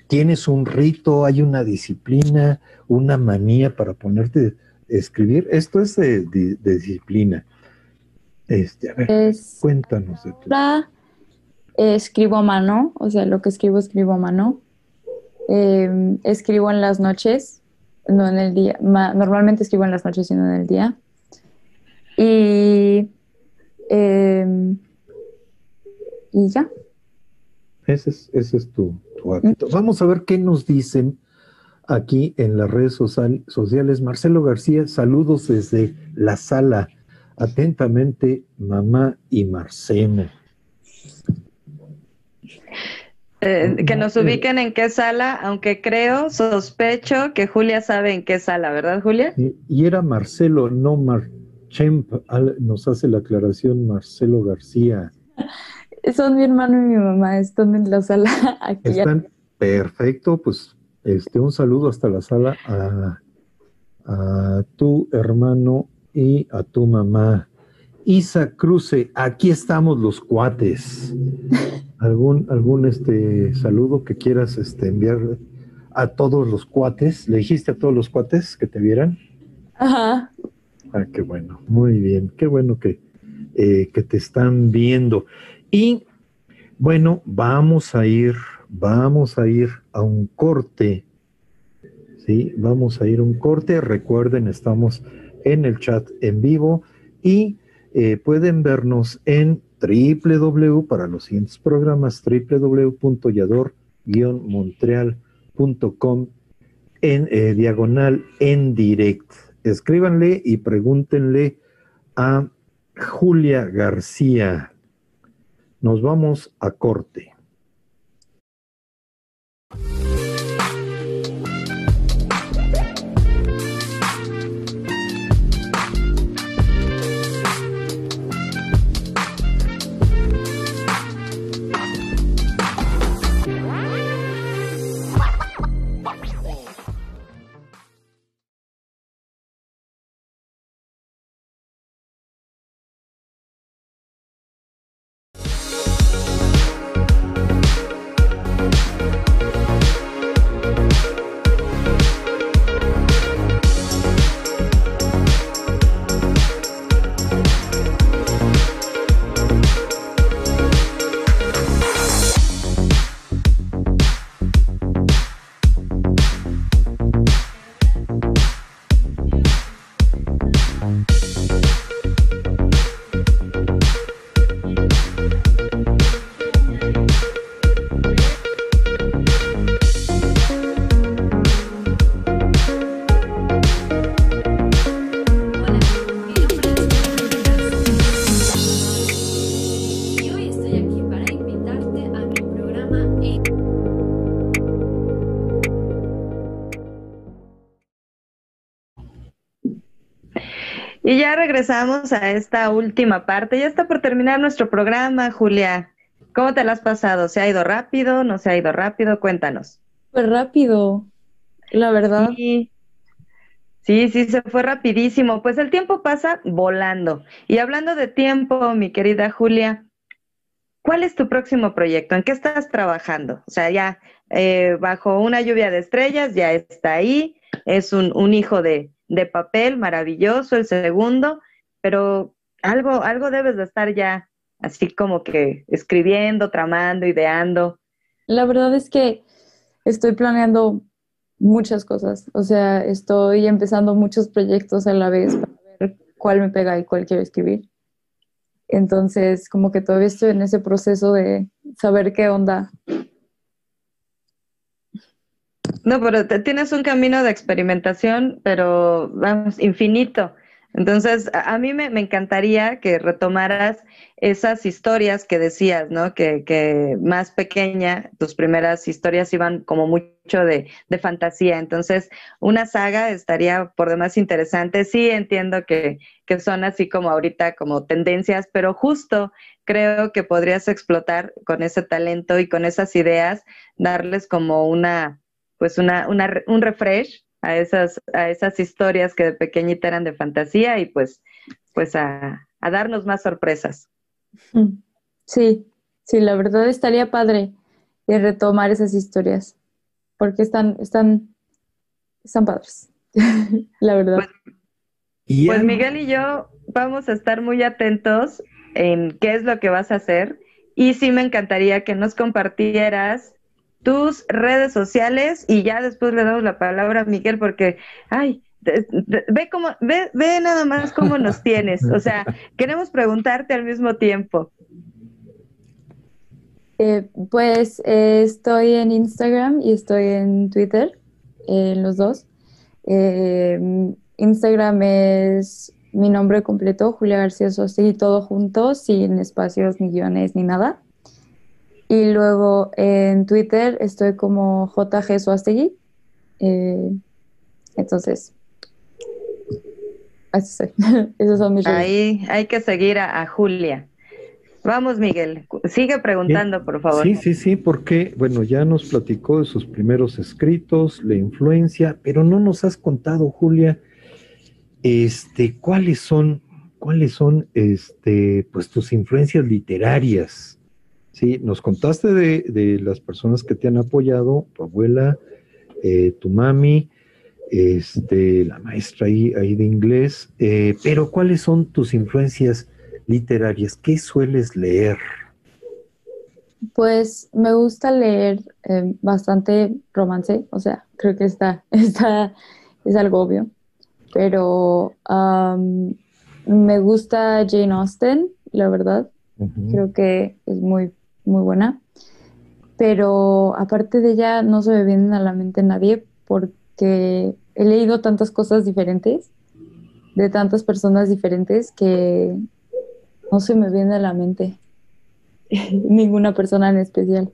tienes un rito, hay una disciplina, una manía para ponerte a escribir. Esto es de, disciplina. Este, a ver, cuéntanos de tu. escribo a mano, o sea, lo que escribo, escribo a mano. Em, escribo en las noches, no en el día. normalmente escribo en las noches y no en el día. Y, em, y ya. Ese es, ese es tu, Vamos a ver qué nos dicen aquí en las redes sociales. Marcelo García, saludos desde la sala. Atentamente, mamá y Marcena. Eh, que nos ubiquen en qué sala, aunque creo, sospecho que Julia sabe en qué sala, ¿verdad, Julia? Y, era Marcelo, no Marchemp, nos hace la aclaración Marcelo García. *laughs* Son mi hermano y mi mamá, están en la sala *laughs* aquí. Están perfecto, pues este, un saludo hasta la sala a, tu hermano y a tu mamá. Isa Cruce, aquí estamos los cuates. ¿Algún, algún este, saludo que quieras este, enviar a todos los cuates? ¿Le dijiste a todos los cuates que te vieran? Ajá. Ah, qué bueno, muy bien, qué bueno que, eh, que te están viendo. Y bueno, vamos a ir, vamos a ir a un corte. Sí, vamos a ir a un corte. Recuerden, estamos en el chat en vivo y eh, pueden vernos en www para los siguientes programas www.yador-montreal.com en eh, diagonal en direct. Escríbanle y pregúntenle a Julia García, nos vamos a corte. Y ya regresamos a esta última parte. Ya está por terminar nuestro programa, Julia. ¿Cómo te lo has pasado? ¿Se ha ido rápido? ¿No se ha ido rápido? Cuéntanos. Pues rápido, la verdad. Sí. Sí, sí, se fue rapidísimo. Pues el tiempo pasa volando. Y hablando de tiempo, mi querida Julia, ¿cuál es tu próximo proyecto? ¿En qué estás trabajando? O sea, ya eh, bajo una lluvia de estrellas, ya está ahí. Es un, un hijo de, de papel maravilloso, el segundo, pero algo, algo debes de estar ya así como que escribiendo, tramando, ideando. La verdad es que estoy planeando muchas cosas, o sea, estoy empezando muchos proyectos a la vez para ver cuál me pega y cuál quiero escribir. Entonces, como que todavía estoy en ese proceso de saber qué onda. No, pero tienes un camino de experimentación, pero vamos, infinito. Entonces, a, mí me, encantaría que retomaras esas historias que decías, ¿no? Que, que, más pequeña, tus primeras historias iban como mucho de, de, fantasía. Entonces, una saga estaría por demás interesante. Sí, entiendo que, que son así como ahorita como tendencias, pero justo creo que podrías explotar con ese talento y con esas ideas, darles como una, pues una, una un refresh a esas, a esas historias que de pequeñita eran de fantasía y pues, pues a, darnos más sorpresas. Mm. Sí, sí, la verdad estaría padre de retomar esas historias, porque están, están, están padres, *laughs* la verdad. Pues, pues Miguel y yo vamos a estar muy atentos en qué es lo que vas a hacer y sí me encantaría que nos compartieras tus redes sociales y ya después le damos la palabra a Miguel porque, ay, ve cómo, ve, ve nada más cómo nos tienes. O sea, *laughs* queremos preguntarte al mismo tiempo. Eh, pues eh, estoy en Instagram y estoy en Twitter, en los dos. Eh, Instagram es mi nombre completo, Julia García y todo junto, sin espacios, ni guiones, ni nada. Y luego en Twitter estoy como JG Suastegui. Eh, entonces, así *laughs* Esos son mis Ahí hay que seguir a, Julia. Vamos, Miguel, sigue preguntando, por favor. Sí, sí, sí, porque, bueno, ya nos platicó de sus primeros escritos, la influencia, pero no nos has contado, Julia, este, cuáles son, cuáles son, este, pues tus influencias literarias. Sí, nos contaste de, las personas que te han apoyado, tu abuela, eh, tu mami, este, la maestra ahí, ahí de inglés, eh, pero ¿cuáles son tus influencias literarias? ¿Qué sueles leer? Pues me gusta leer eh, bastante romance, o sea, creo que está, *laughs* está, es algo obvio, pero me gusta Jane Austen, la verdad, creo que es muy muy buena. Pero aparte de ella, no se me viene a la mente nadie porque he leído tantas cosas diferentes de tantas personas diferentes que no se me viene a la mente *laughs* ninguna persona en especial.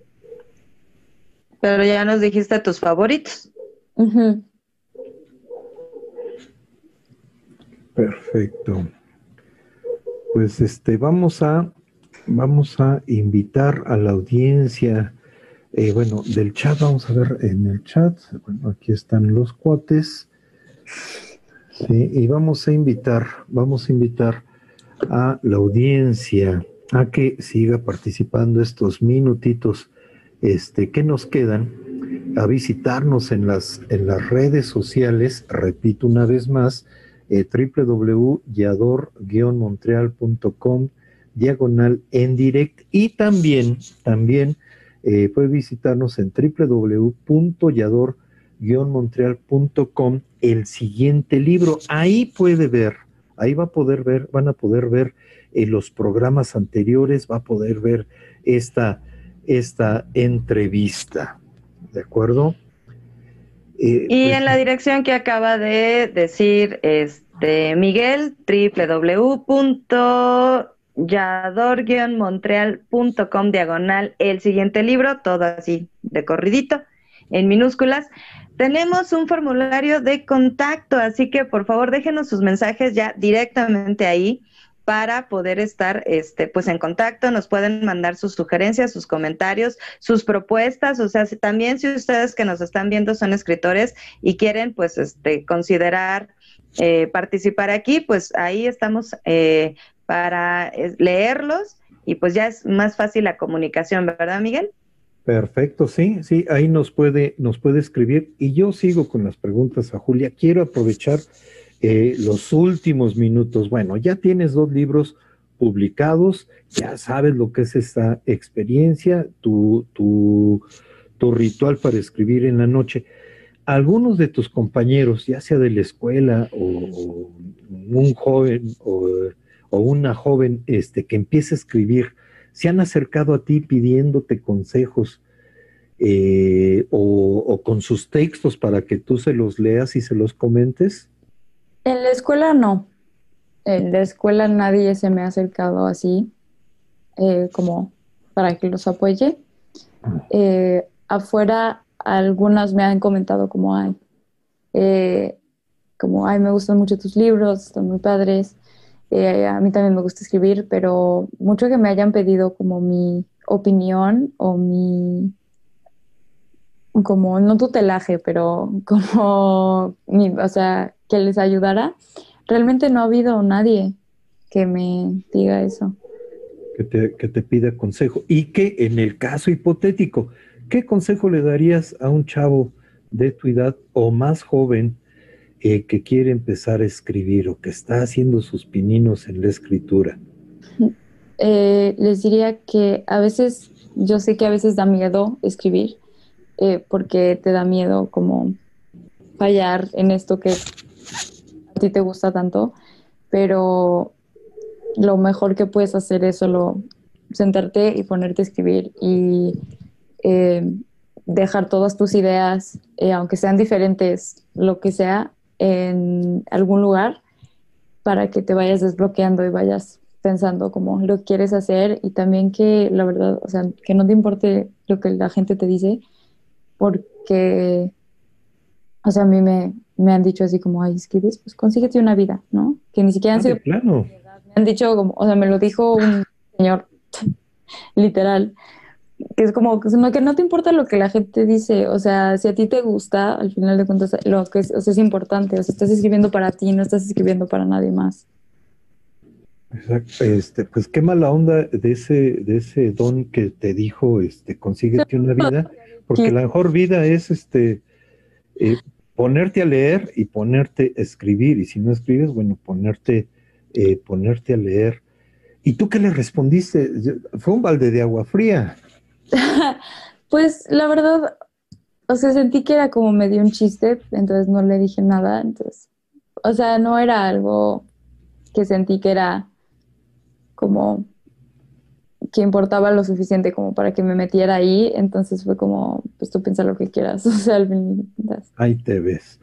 Pero ya nos dijiste tus favoritos. Perfecto. Pues este, vamos a vamos a invitar a la audiencia, eh, bueno, del chat, vamos a ver en el chat, bueno, aquí están los cuates, sí, y vamos a invitar, vamos a invitar a la audiencia a que siga participando estos minutitos este, que nos quedan, a visitarnos en las, en las redes sociales, repito una vez más, eh, www.yador-montreal.com diagonal en direct y también, también eh, puede visitarnos en www.yador-montreal.com el siguiente libro. Ahí puede ver, ahí va a poder ver, van a poder ver eh, los programas anteriores, va a poder ver esta, esta entrevista. ¿De acuerdo? Eh, y pues en la dirección que acaba de decir este Miguel, www yador-montreal.com diagonal el siguiente libro, todo así de corridito, en minúsculas. Tenemos un formulario de contacto, así que por favor déjenos sus mensajes ya directamente ahí para poder estar este, pues en contacto, nos pueden mandar sus sugerencias, sus comentarios, sus propuestas, o sea, si, también si ustedes que nos están viendo son escritores y quieren pues este, considerar eh, participar aquí, pues ahí estamos eh, para leerlos y pues ya es más fácil la comunicación, ¿verdad, Miguel? Perfecto, sí, sí, ahí nos puede, nos puede escribir. Y yo sigo con las preguntas a Julia. Quiero aprovechar eh, los últimos minutos. Bueno, ya tienes dos libros publicados, ya sabes lo que es esta experiencia, tu, tu, tu ritual para escribir en la noche. Algunos de tus compañeros, ya sea de la escuela o, un joven o, o, una joven este, que empiece a escribir, se han acercado a ti pidiéndote consejos eh, o, con sus textos para que tú se los leas y se los comentes? En la escuela no. En la escuela nadie se me ha acercado así eh, como para que los apoye. Eh, afuera algunas me han comentado como, ay, como, ay, me gustan mucho tus libros, están muy padres. Eh, a mí también me gusta escribir, pero mucho que me hayan pedido como mi opinión o mi, como no tutelaje, pero *laughs* como, mi, o sea, que les ayudara, realmente no ha habido nadie que me diga eso. Que te, que te pida consejo. Y que en el caso hipotético, ¿qué consejo le darías a un chavo de tu edad o más joven eh, que quiere empezar a escribir o que está haciendo sus pininos en la escritura? Eh, les diría que a veces, yo sé que a veces da miedo escribir, eh, porque te da miedo como fallar en esto que a ti te gusta tanto, pero lo mejor que puedes hacer es solo sentarte y ponerte a escribir y dejar todas tus ideas, aunque sean diferentes, lo que sea, en algún lugar para que te vayas desbloqueando y vayas pensando como lo quieres hacer y también que la verdad, o sea, que no te importe lo que la gente te dice, porque, o sea, a mí me, me han dicho así como, ay, escribes, pues consíguete una vida, ¿no? Que ni siquiera han sido... Claro. Me han dicho como, o sea, me lo dijo un señor *laughs* literal, que es como que no te importa lo que la gente dice, o sea, si a ti te gusta, al final de cuentas, lo que es, importante, o sea, estás escribiendo para ti, no estás escribiendo para nadie más. Exacto, este, pues qué mala onda de ese, de ese don que te dijo, este, consíguete una vida, porque la mejor vida es, este, eh, ponerte a leer y ponerte a escribir, y si no escribes, bueno, ponerte, eh, ponerte a leer. ¿Y tú qué le respondiste? Fue un balde de agua fría. *laughs* pues la verdad, o sea, sentí que era como medio un chiste, entonces no le dije nada, entonces, o sea, no era algo que sentí que era como que importaba lo suficiente como para que me metiera ahí, entonces fue como, pues tú piensa lo que quieras, *laughs* o sea, al fin. Ahí te ves.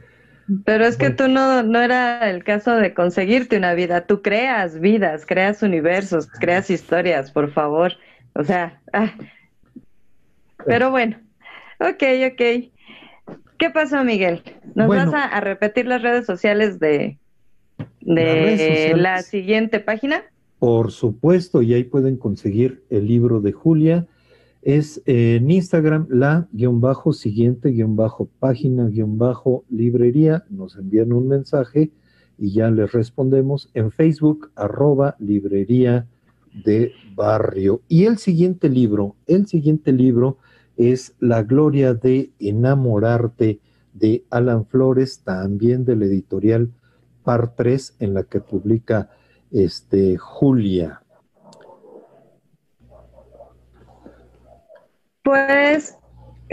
Pero es que tú no, no era el caso de conseguirte una vida, tú creas vidas, creas universos, creas historias, por favor. O sea, ah, pero bueno, ok, ok. ¿Qué pasó, Miguel? ¿Nos vas a, repetir las redes sociales de, de la siguiente página? Por supuesto, y ahí pueden conseguir el libro de Julia. Es en Instagram la guion bajo siguiente guion bajo página guion bajo librería. Nos envían un mensaje y ya les respondemos. En Facebook, arroba librería de barrio. Y el siguiente libro, el siguiente libro es La Gloria de Enamorarte de Alan Flores, también de la editorial Par 3, en la que publica este, Julia. Pues,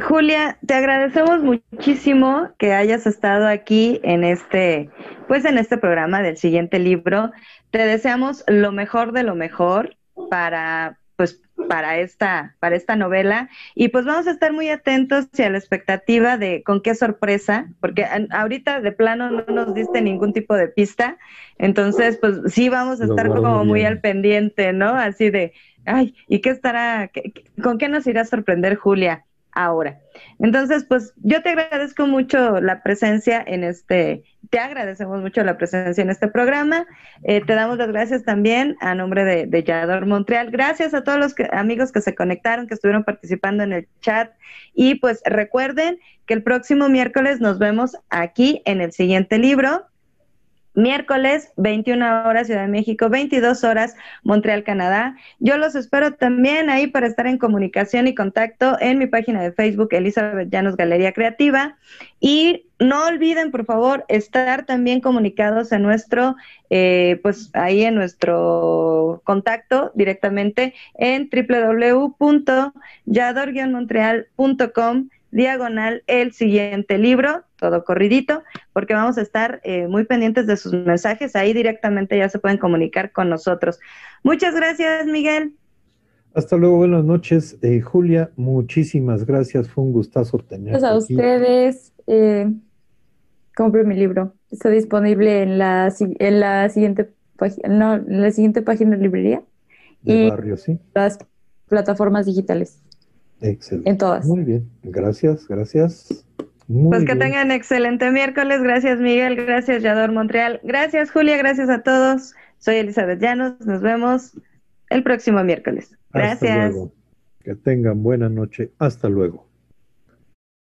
Julia, te agradecemos muchísimo que hayas estado aquí en este, pues en este programa del siguiente libro. Te deseamos lo mejor de lo mejor para pues para esta, para esta novela. Y pues vamos a estar muy atentos y a la expectativa de con qué sorpresa, porque ahorita de plano no nos diste ningún tipo de pista. Entonces, pues sí vamos a estar como muy al pendiente, ¿no? Así de, ay, ¿y qué estará, con qué nos irá a sorprender Julia? Ahora. Entonces, pues yo te agradezco mucho la presencia en este, te agradecemos mucho la presencia en este programa. Eh, te damos las gracias también a nombre de, de Yador Montreal. Gracias a todos los amigos que se conectaron, que estuvieron participando en el chat. Y pues recuerden que el próximo miércoles nos vemos aquí en el siguiente libro. Miércoles, 21 horas Ciudad de México, 22 horas Montreal, Canadá. Yo los espero también ahí para estar en comunicación y contacto en mi página de Facebook, Elizabeth Llanos Galería Creativa. Y no olviden, por favor, estar también comunicados en nuestro, eh, pues ahí en nuestro contacto directamente en www.yador-montreal.com diagonal el siguiente libro, todo corridito, porque vamos a estar eh, muy pendientes de sus mensajes. Ahí directamente ya se pueden comunicar con nosotros. Muchas gracias, Miguel. Hasta luego, buenas noches. Eh, Julia, muchísimas gracias. Fue un gustazo tener. Gracias a ustedes. Eh, compre mi libro. Está disponible en la, en la siguiente página, no, en la siguiente página de librería. De y barrio, sí. Las plataformas digitales. Excelente. En todas. Muy bien. Gracias, gracias. pues que tengan excelente miércoles. Gracias, Miguel. Gracias, Yador Montreal. Gracias, Julia. Gracias a todos. Soy Elizabeth Llanos. Nos vemos el próximo miércoles. Gracias. Que tengan buena noche. Hasta luego.